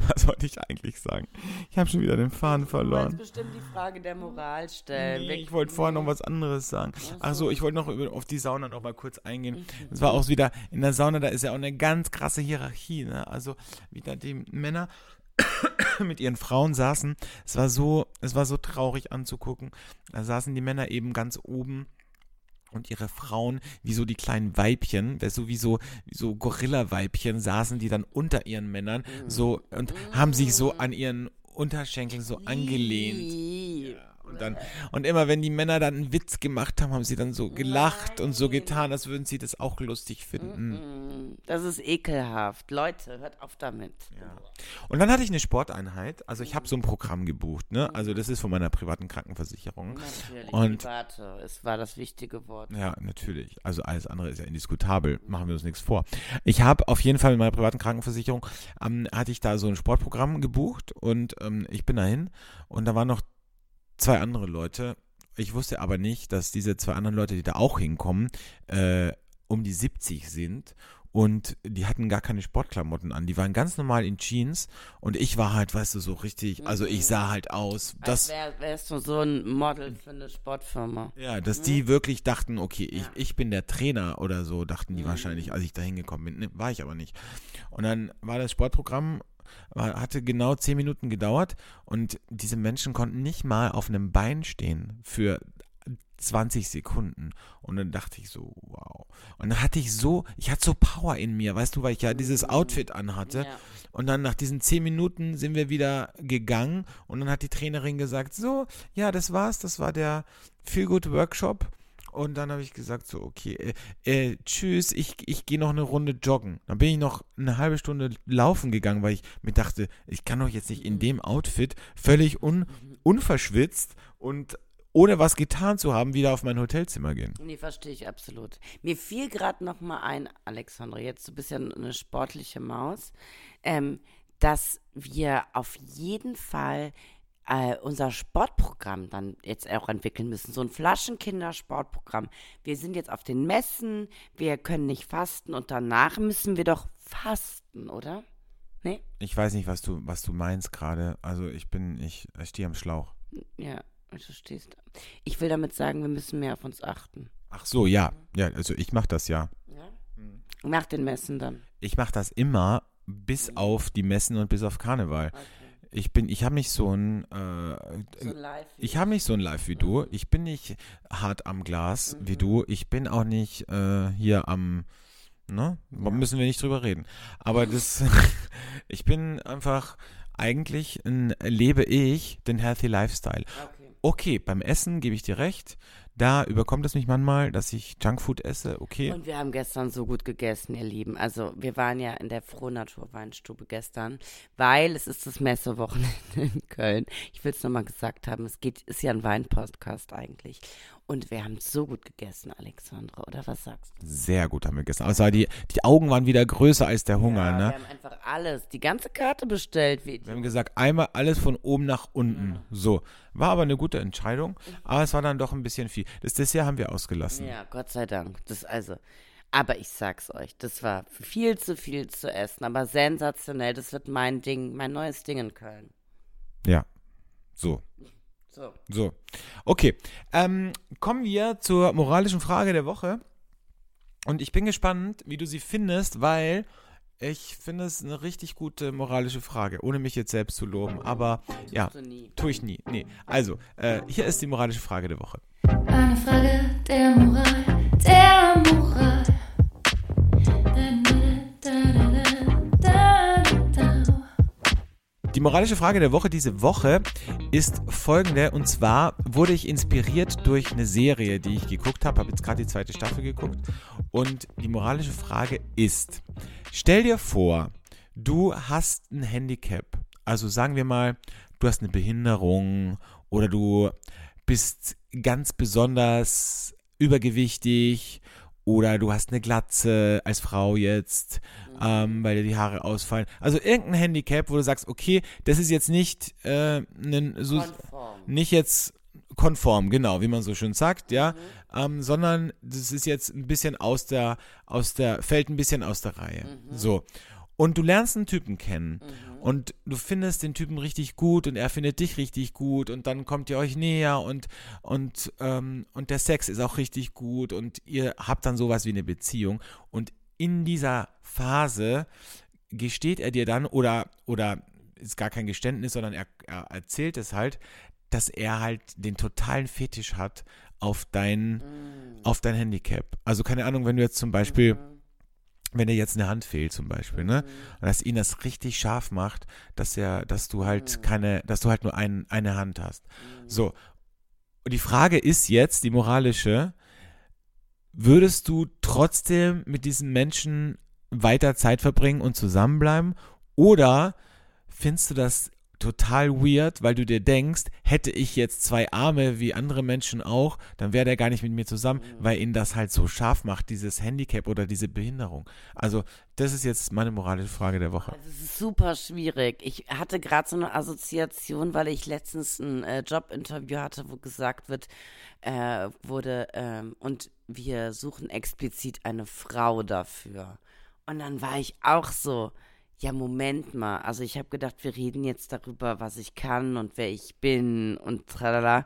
Was wollte ich eigentlich sagen? Ich habe schon wieder den Faden Du verloren. bestimmt die Frage der Moral stellen. Nee, ich wollte vorher noch was anderes sagen. Ach so, ich wollte noch auf die Sauna noch mal kurz Mhm. eingehen. Es war auch wieder in der Sauna, da ist ja auch eine ganz krasse Hierarchie. Ne? Also wieder die Männer <coughs> mit ihren Frauen saßen. Es war so, es war so traurig anzugucken. Da saßen die Männer eben ganz oben und ihre Frauen, wie so die kleinen Weibchen, du, wie so, so Gorilla-Weibchen, saßen die dann unter ihren Männern so und haben sich so an ihren Unterschenkeln so angelehnt. Ih. Und, dann, und immer wenn die Männer dann einen Witz gemacht haben, haben sie dann so gelacht und so getan, als würden sie das auch lustig finden. Das ist ekelhaft. Leute, hört auf damit. Und dann hatte ich eine Sporteinheit. Also ich habe so ein Programm gebucht. Ne? Also das ist von meiner privaten Krankenversicherung. Natürlich. Und- Private, es war das wichtige Wort. Ja, natürlich. Also alles andere ist ja indiskutabel. Machen wir uns nichts vor. Ich habe auf jeden Fall mit meiner privaten Krankenversicherung, ähm, hatte ich da so ein Sportprogramm gebucht und ähm, ich bin dahin und da waren noch zwei andere Leute. Ich wusste aber nicht, dass diese zwei anderen Leute, die da auch hinkommen, äh, um die 70 sind und die hatten gar keine Sportklamotten an. Die waren ganz normal in Jeans und ich war halt, weißt du, so richtig, also ich sah halt aus, Das das wär, wärst du so ein Model für eine Sportfirma. ja, dass die wirklich dachten, okay, ich, ich bin der Trainer oder so, dachten die wahrscheinlich, als ich da hingekommen bin. Ne, war ich aber nicht. Und dann war das Sportprogramm, hatte genau zehn Minuten gedauert und diese Menschen konnten nicht mal auf einem Bein stehen für 20 Sekunden. Und dann dachte ich so, wow. Und dann hatte ich so, ich hatte so Power in mir, weißt du, weil ich ja dieses Outfit anhatte. Ja. Und dann nach diesen zehn Minuten sind wir wieder gegangen und dann hat die Trainerin gesagt, so, ja, das war's, das war der Feel Good Workshop. Und dann habe ich gesagt, so, okay, äh, äh, tschüss, ich, ich gehe noch eine Runde joggen. Dann bin ich noch eine halbe Stunde laufen gegangen, weil ich mir dachte, ich kann doch jetzt nicht in dem Outfit völlig un, unverschwitzt und ohne was getan zu haben, wieder auf mein Hotelzimmer gehen. Nee, verstehe ich absolut. Mir fiel gerade noch mal ein, Alexandra, jetzt du bist ja eine sportliche Maus, ähm, dass wir auf jeden Fall äh, unser Sportprogramm dann jetzt auch entwickeln müssen. So ein Flaschenkinder-Sportprogramm. Wir sind jetzt auf den Messen, wir können nicht fasten und danach müssen wir doch fasten, oder? Nee? Ich weiß nicht, was du, was du meinst gerade. Also ich bin, ich, ich stehe am Schlauch. Ja, du stehst. Ich will damit sagen, wir müssen mehr auf uns achten. Ach so, ja. Ja, also ich mache das ja. Ja? Nach den Messen dann. Ich mache das immer bis auf die Messen und bis auf Karneval. Ich bin, ich habe nicht so ein, äh, So live. ich habe nicht so ein Live wie du. Ich bin nicht hart am Glas wie du. Ich bin auch nicht äh, hier am, ne? Müssen wir nicht drüber reden. Aber das, <laughs> ich bin einfach, eigentlich ein, lebe ich den Healthy Lifestyle. Okay. Okay, beim Essen gebe ich dir recht. Da überkommt es mich manchmal, dass ich Junkfood esse. Okay. Und wir haben gestern so gut gegessen, ihr Lieben. Also wir waren ja in der Frohnatur-Weinstube gestern, weil es ist das Messewochenende in Köln. Ich will es nochmal gesagt haben, es geht, ist ja ein Weinpodcast eigentlich. Und wir haben so gut gegessen, Alexandra, oder was sagst du? Sehr gut haben wir gegessen. Also die, die Augen waren wieder größer als der Hunger, ja, ne? Wir haben einfach alles, die ganze Karte bestellt. Wie, Wir haben gesagt, einmal alles von oben nach unten. So. War aber eine gute Entscheidung, aber es war dann doch ein bisschen viel. Das Dessert haben wir ausgelassen. ja, Gott sei Dank. Das also. Aber ich sag's euch, das war viel zu viel zu essen, aber sensationell. Das wird mein Ding, mein neues Ding in Köln. Ja. So. So. So. Okay. Ähm, kommen wir zur moralischen Frage der Woche. Und ich bin gespannt, wie du sie findest, weil ich finde es eine richtig gute moralische Frage, ohne mich jetzt selbst zu loben. Aber ja, du nie. tue ich nie. Nee. Also, äh, hier ist die moralische Frage der Woche. Eine Frage der Moral, der Moral. Die moralische Frage der Woche diese Woche ist folgende. Und zwar wurde ich inspiriert durch eine Serie, die ich geguckt habe. Habe jetzt gerade die zweite Staffel geguckt. Und die moralische Frage ist, stell dir vor, du hast ein Handicap. Also sagen wir mal, du hast eine Behinderung oder du bist ganz besonders übergewichtig oder du hast eine Glatze als Frau jetzt, ähm, weil dir die Haare ausfallen. Also irgendein Handicap, wo du sagst, okay, das ist jetzt nicht äh, ein, so, Konform. nicht jetzt konform, genau, wie man so schön sagt, ja, ähm, sondern das ist jetzt ein bisschen aus der, aus der, fällt ein bisschen aus der Reihe. So. Und du lernst einen Typen kennen und du findest den Typen richtig gut und er findet dich richtig gut und dann kommt ihr euch näher und, und, ähm, und der Sex ist auch richtig gut und ihr habt dann sowas wie eine Beziehung. Und in dieser Phase gesteht er dir dann oder, oder ist gar kein Geständnis, sondern er, er erzählt es halt, dass er halt den totalen Fetisch hat auf dein, auf dein Handicap. Also keine Ahnung, wenn du jetzt zum Beispiel, wenn dir jetzt eine Hand fehlt zum Beispiel, ne? Und dass ihn das richtig scharf macht, dass er, dass du halt keine, dass du halt nur ein, eine Hand hast. So. Und die Frage ist jetzt, die moralische, würdest du trotzdem mit diesem Menschen weiter Zeit verbringen und zusammenbleiben? Oder findest du das total weird, weil du dir denkst, hätte ich jetzt zwei Arme wie andere Menschen auch, dann wäre der gar nicht mit mir zusammen, weil ihn das halt so scharf macht, dieses Handicap oder diese Behinderung. Also, das ist jetzt meine moralische Frage der Woche. Also es ist super schwierig. Ich hatte gerade so eine Assoziation, weil ich letztens ein äh, Jobinterview hatte, wo gesagt wird, äh, wurde, ähm, und wir suchen explizit eine Frau dafür. Und dann war ich auch so, ja, Moment mal. Also ich habe gedacht, wir reden jetzt darüber, was ich kann und wer ich bin und tralala.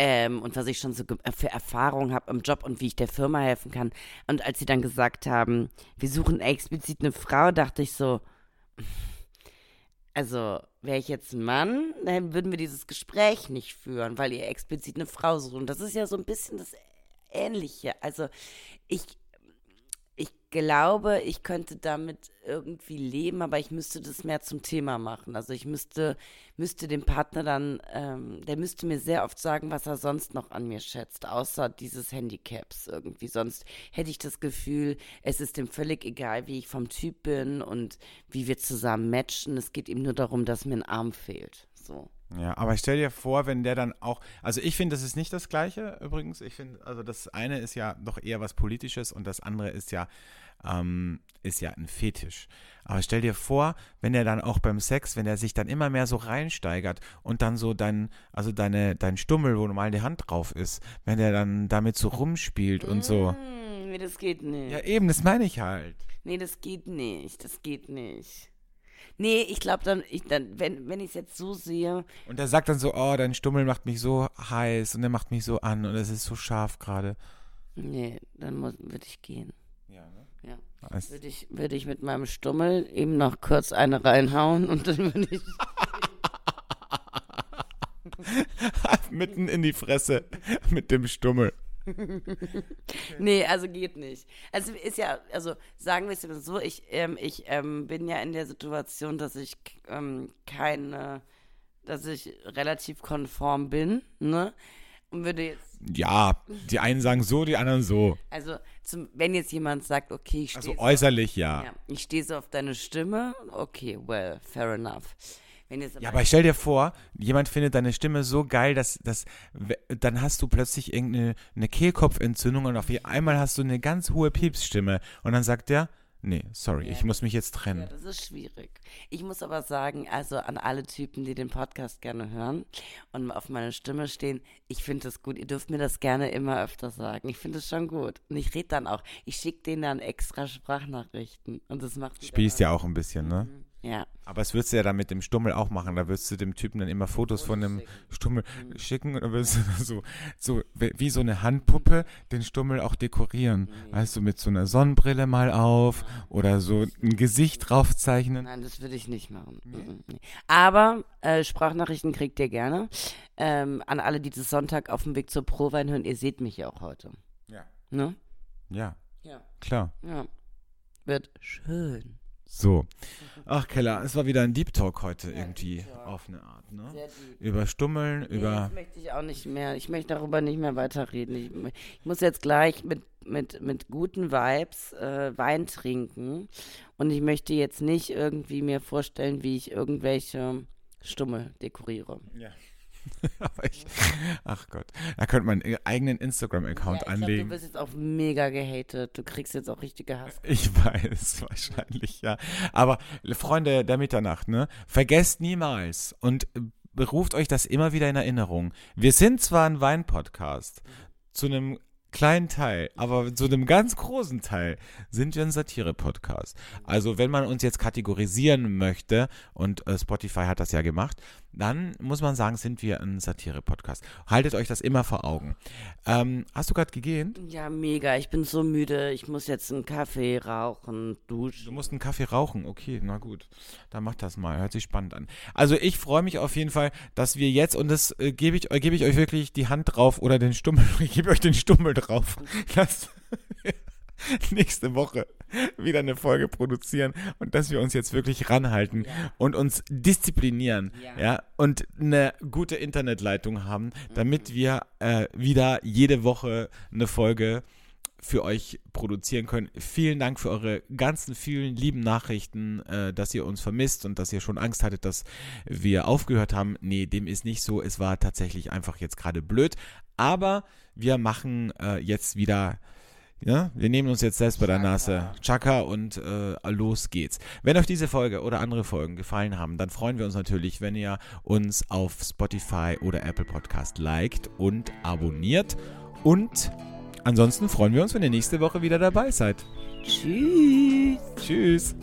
Ähm, und was ich schon so ge- für Erfahrungen habe im Job und wie ich der Firma helfen kann. Und als sie dann gesagt haben, wir suchen explizit eine Frau, dachte ich so, also wäre ich jetzt ein Mann, dann würden wir dieses Gespräch nicht führen, weil ihr explizit eine Frau sucht. Und das ist ja so ein bisschen das Ähnliche. Also ich, ich glaube, ich könnte damit irgendwie leben, aber ich müsste das mehr zum Thema machen. Also ich müsste, müsste dem Partner dann, ähm, der müsste mir sehr oft sagen, was er sonst noch an mir schätzt, außer dieses Handicaps irgendwie. Sonst hätte ich das Gefühl, es ist ihm völlig egal, wie ich vom Typ bin und wie wir zusammen matchen. Es geht ihm nur darum, dass mir ein Arm fehlt. So. Ja, aber stell dir vor, wenn der dann auch, also ich finde, das ist nicht das Gleiche übrigens. Ich finde, also das eine ist ja doch eher was Politisches und das andere ist ja, ähm, ist ja ein Fetisch. Aber stell dir vor, wenn er dann auch beim Sex, wenn er sich dann immer mehr so reinsteigert und dann so dein, also deine, dein Stummel, wo normal die Hand drauf ist, wenn er dann damit so rumspielt und so. Hm, nee, das geht nicht. Ja, eben, das meine ich halt. Nee, das geht nicht. Das geht nicht. Nee, ich glaube dann, ich, dann, wenn, wenn ich es jetzt so sehe, Und er sagt dann so, oh, dein Stummel macht mich so heiß und er macht mich so an und es ist so scharf gerade. nee, dann würde ich gehen. Ja, ne? Ja. Es- Würde ich, würde ich mit meinem Stummel eben noch kurz eine reinhauen und dann würde ich. <laughs> Mitten in die Fresse mit dem Stummel. Nee, also geht nicht. Also ist ja, also sagen wir es immer so, ich, ähm, ich ähm, bin ja in der Situation, dass ich ähm, keine, dass ich relativ konform bin, ne? Und würde jetzt, Ja, die einen sagen so, die anderen so. also zum, wenn jetzt jemand sagt, okay, ich Also stehe äußerlich ja. ja, ich stehe so auf deine Stimme, okay, well, fair enough. Wenn jetzt aber, Ja, aber stell dir vor, jemand findet deine Stimme so geil, dass, dass dann hast du plötzlich irgendeine eine Kehlkopfentzündung und auf einmal hast du eine ganz hohe Piepsstimme und dann sagt der, nee, sorry, ich muss mich jetzt Ja, trennen. das ist schwierig. Ich muss aber sagen, also an alle Typen, die den Podcast gerne hören und auf meine Stimme stehen, ich finde das gut. Ihr dürft mir das gerne immer öfter sagen. Ich finde es schon gut. Und ich rede dann auch. Ich schicke denen dann extra Sprachnachrichten. Und das macht Spielst ja auch ein bisschen, ne? dann- Ja. Aber das würdest du ja dann mit dem Stummel auch machen. Da würdest du dem Typen dann immer Fotos von dem Stummel schicken und dann würdest du <laughs> so, so wie so eine Handpuppe den Stummel auch dekorieren. Weißt du, mit so einer Sonnenbrille mal auf oder so ein Gesicht draufzeichnen. Nein, das würde ich nicht machen. Mhm, nee. Aber äh, Sprachnachrichten kriegt ihr gerne. Ähm, an alle, die das Sonntag auf dem Weg zur Prowein hören, ihr seht mich ja auch heute. Ja. Ne? Ja, Ja. klar. Ja. Wird schön. So. Ach, Keller, es war wieder ein Deep Talk heute irgendwie Deep Talk. auf eine Art, ne? Über Stummeln, Nee, über. das möchte ich auch nicht mehr. Ich möchte darüber nicht mehr weiterreden. Ich, ich muss jetzt gleich mit, mit, mit guten Vibes äh, Wein trinken. Und ich möchte jetzt nicht irgendwie mir vorstellen, wie ich irgendwelche Stummel dekoriere. Ja. <laughs> Ich, ach Gott, da könnte man einen eigenen Instagram-Account Ja, ich glaub, anlegen. du wirst jetzt auch mega gehatet. Du kriegst jetzt auch richtige Hass. Ich <laughs> weiß, wahrscheinlich, ja. Aber Freunde der Mitternacht, ne? Vergesst niemals und äh, beruft euch das immer wieder in Erinnerung. Wir sind zwar ein Wein-Podcast, zu einem kleinen Teil, aber zu einem ganz großen Teil sind wir ein Satire-Podcast. Also wenn man uns jetzt kategorisieren möchte, und äh, Spotify hat das ja gemacht, dann muss man sagen, sind wir ein Satire-Podcast. Haltet euch das immer vor Augen. Ähm, hast du gerade gegähnt? Ja, mega. Ich bin so müde. Ich muss jetzt einen Kaffee rauchen, Du duschen. musst einen Kaffee rauchen, okay, na gut. Dann mach das mal, hört sich spannend an. Also ich freue mich auf jeden Fall, dass wir jetzt, und das äh, gebe ich, äh, gebe ich euch wirklich die Hand drauf oder den Stummel, <laughs> ich gebe euch den Stummel drauf, wir <laughs> <laughs> nächste Woche wieder eine Folge produzieren und dass wir uns jetzt wirklich ranhalten Ja. und uns disziplinieren, ja, Ja. und eine gute Internetleitung haben, damit wir äh, wieder jede Woche eine Folge für euch produzieren können. Vielen Dank für eure ganzen vielen lieben Nachrichten, äh, dass ihr uns vermisst und dass ihr schon Angst hattet, dass wir aufgehört haben. Nee, dem ist nicht so. Es war tatsächlich einfach jetzt gerade blöd. Aber wir machen äh, jetzt wieder. Ja, wir nehmen uns jetzt selbst bei der. Nase. Chaka und äh, los geht's. Wenn euch diese Folge oder andere Folgen gefallen haben, dann freuen wir uns natürlich, wenn ihr uns auf Spotify oder Apple Podcast liked und abonniert. Und ansonsten freuen wir uns, wenn ihr nächste Woche wieder dabei seid. Tschüss. Tschüss.